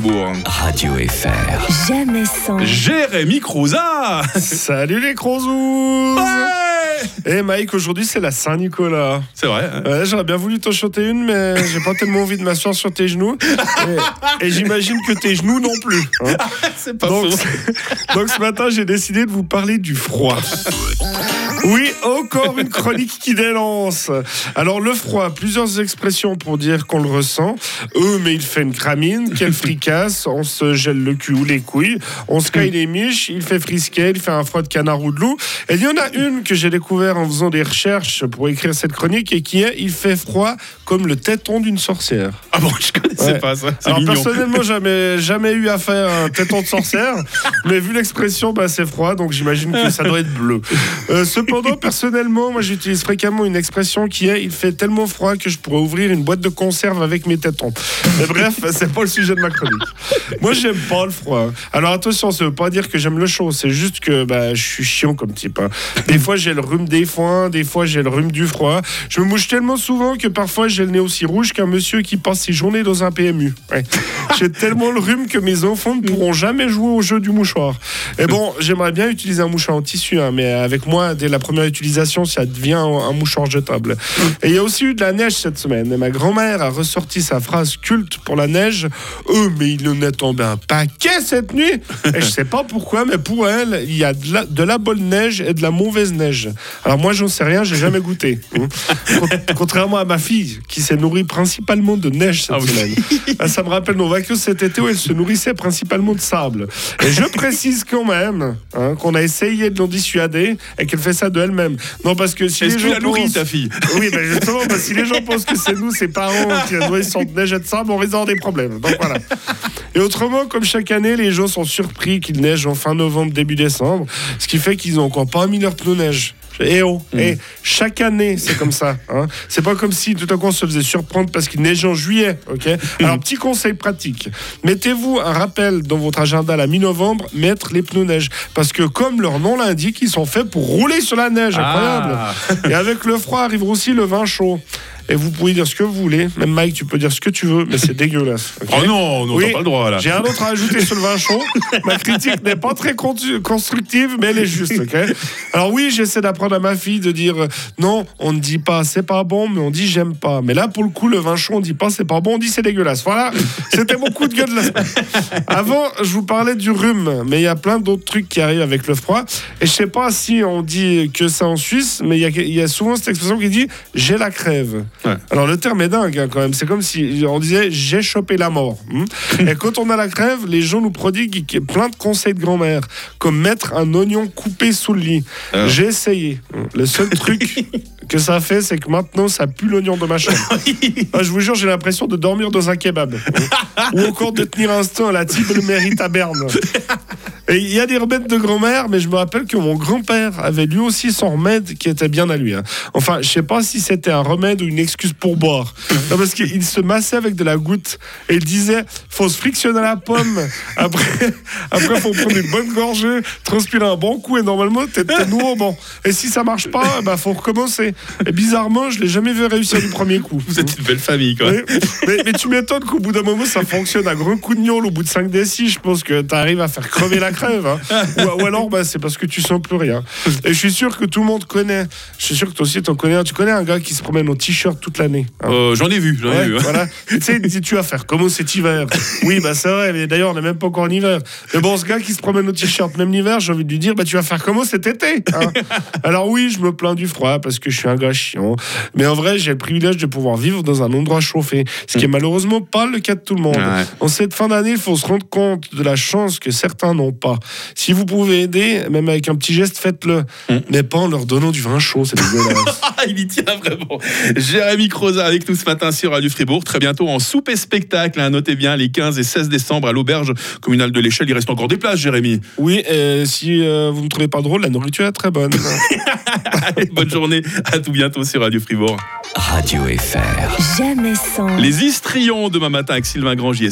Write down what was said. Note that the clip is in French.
Fribourg. Radio FR. Jamais sans. Jérémy Croza Salut les Crozous Et Mike, aujourd'hui c'est la Saint-Nicolas. C'est vrai. hein. Ouais, j'aurais bien voulu t'en chanter une, mais j'ai pas tellement envie de m'asseoir sur tes genoux. Et, et j'imagine que tes genoux non plus. hein. C'est pas Donc, faux. donc ce matin, j'ai décidé de vous parler du froid. Oui, encore une chronique qui délance. Alors le froid, plusieurs expressions pour dire qu'on le ressent. Euh, mais il fait une cramine, quelle fricasse, on se gèle le cul ou les couilles, on se caille les miches, il fait frisquet, il fait un froid de canard ou de loup. Et il y en a une que j'ai découvert en faisant des recherches pour écrire cette chronique et qui est il fait froid comme le téton d'une sorcière. Ah bon, je connaissais Ouais. pas ça. Alors mignon. personnellement, jamais, jamais eu à faire un téton de sorcière, mais vu l'expression, bah, c'est froid, donc j'imagine que ça doit être bleu. Euh, cependant, personnellement, moi j'utilise fréquemment une expression qui est il fait tellement froid que je pourrais ouvrir une boîte de conserve avec mes tétons. Mais bref, c'est pas le sujet de ma chronique. Moi, j'aime pas le froid. Alors attention, ça veut pas dire que j'aime le chaud, c'est juste que bah, je suis chiant comme type. hein. Des fois, j'ai le rhume des foins, des fois, j'ai le rhume du froid. Je me mouche tellement souvent que parfois, j'ai le nez aussi rouge qu'un monsieur qui passe ses journées dans un PMU. Ouais. J'ai tellement le rhume que mes enfants ne pourront jamais jouer au jeu du mouchoir. Et bon, j'aimerais bien utiliser un mouchoir en tissu, hein, mais avec moi, dès la première utilisation, ça devient un, mouchoir jetable. Et il y a aussi eu de la neige cette semaine. Et ma grand-mère a ressorti sa phrase culte pour la neige. Euh, mais il en est tombé un paquet cette nuit. Et je sais pas pourquoi, mais pour elle, il y a de la, de la bonne neige et de la mauvaise neige. Alors moi, j'en sais rien, j'ai jamais goûté. Hein. Con- Contrairement à ma fille, qui s'est nourrie principalement de neige cette Ah oui. semaine. Ah, Ça me rappelle nos vacances cet été où elle se nourrissait principalement de sable. Et je précise quand même hein, qu'on a essayé de l'en dissuader et qu'elle fait ça de elle-même. Non, parce que si Est-ce les que tu pensent- ta fille? Oui, ben justement, parce que si les gens pensent que c'est nous, ses parents, qui a nourri son neige et de sable, on risque d'avoir des problèmes. Donc voilà. Et autrement, comme chaque année, les gens sont surpris qu'il neige en fin novembre, début décembre, ce qui fait qu'ils n'ont encore pas mis leur pneu neige. Et oh, et chaque année, c'est comme ça. Hein. C'est pas comme si tout à coup on se faisait surprendre parce qu'il neige en juillet. ok? Alors, petit conseil pratique. Mettez-vous un rappel dans votre agenda à la mi-novembre, mettre les pneus neige. Parce que, comme leur nom l'indique, ils sont faits pour rouler sur la neige. Incroyable. Ah. Et avec le froid arrive aussi le vin chaud. Et vous pouvez dire ce que vous voulez. Même Mike, tu peux dire ce que tu veux, mais c'est dégueulasse. ok Oh non, non, Oui, t'as pas le droit là. J'ai un autre à ajouter sur le vin chaud. Ma critique n'est pas très con- constructive, mais elle est juste. Alors oui, j'essaie d'apprendre à ma fille de dire euh, non, on ne dit pas c'est pas bon, mais on dit j'aime pas. Mais là, pour le coup, le vin chaud, on dit pas c'est pas bon, on dit c'est dégueulasse. Voilà, c'était mon coup de gueule de la semaine. Avant, je vous parlais du rhume, mais il y a plein d'autres trucs qui arrivent avec le froid. Et je sais pas si on dit que ça en Suisse, mais il y a, il y a souvent cette expression qui dit j'ai la crève. Ouais. Alors le terme est dingue hein, quand même. C'est comme si on disait j'ai chopé la mort. Hmm Et quand on a la crève, les gens nous prodiguent plein de conseils de grand-mère, comme mettre un oignon coupé sous le lit. Ah. J'ai essayé. Le seul truc que ça fait, c'est que maintenant ça pue l'oignon de ma chambre. Ah, je vous jure, j'ai l'impression de dormir dans un kebab. Ou encore de tenir un instant à la table mérite à Berne. Et il y a des remèdes de grand-mère, mais je me rappelle que mon grand-père avait lui aussi son remède qui était bien à lui. hein. Enfin, je sais pas si c'était un remède ou une excuse pour boire. Non, parce qu'il se massait avec de la goutte et il disait faut se frictionner la pomme. Après, après faut prendre une bonne gorgée, transpirer un bon coup et normalement t'es t'es nouveau bon. Et si ça marche pas, bah faut recommencer. Et bizarrement, je l'ai jamais vu réussir du premier coup. Vous êtes une belle famille, quoi. Mais, mais tu m'étonnes qu'au bout d'un moment ça fonctionne à gros coup de gnôle au bout de 5 décis je pense que tu arrives à faire crever la crève hein. ou, ou alors bah, c'est parce que tu sens plus rien et je suis sûr que tout le monde connaît je suis sûr que toi aussi t'en connais un. tu connais un gars qui se promène au t-shirt toute l'année hein. Euh, J'en ai vu, j'en ai Ouais, vu. hein. voilà. Tu sais, tu vas faire comment cet hiver? Oui, bah c'est vrai, mais d'ailleurs, on n'est même pas encore en hiver. Mais bon, ce gars qui se promène au t-shirt, même l'hiver, j'ai envie de lui dire, bah tu vas faire comment cet été hein? Alors oui, je me plains du froid parce que je suis un gars chiant. Mais en vrai, j'ai le privilège de pouvoir vivre dans un endroit chauffé, ce qui est malheureusement pas le cas de tout le monde. Ouais. En cette fin d'année, il faut se rendre compte de la chance que certains n'ont pas. Si vous pouvez aider, même avec un petit geste, faites-le. Mais pas en leur donnant du vin chaud, c'est dégueulasse. Ah, il y tient vraiment. Jérémy Croza avec nous ce matin sur Radio Fribourg. Très bientôt en soupe et spectacle. hein. Notez bien les 15 et 16 décembre à l'auberge communale de l'Échelle. Il reste encore des places, Jérémy. Oui, et si euh, vous me trouvez pas drôle, la nourriture est très bonne. Allez, bonne journée. À tout bientôt sur Radio Fribourg. Radio FR. Jamais sans. Les Istrions demain matin avec Sylvain Grangier.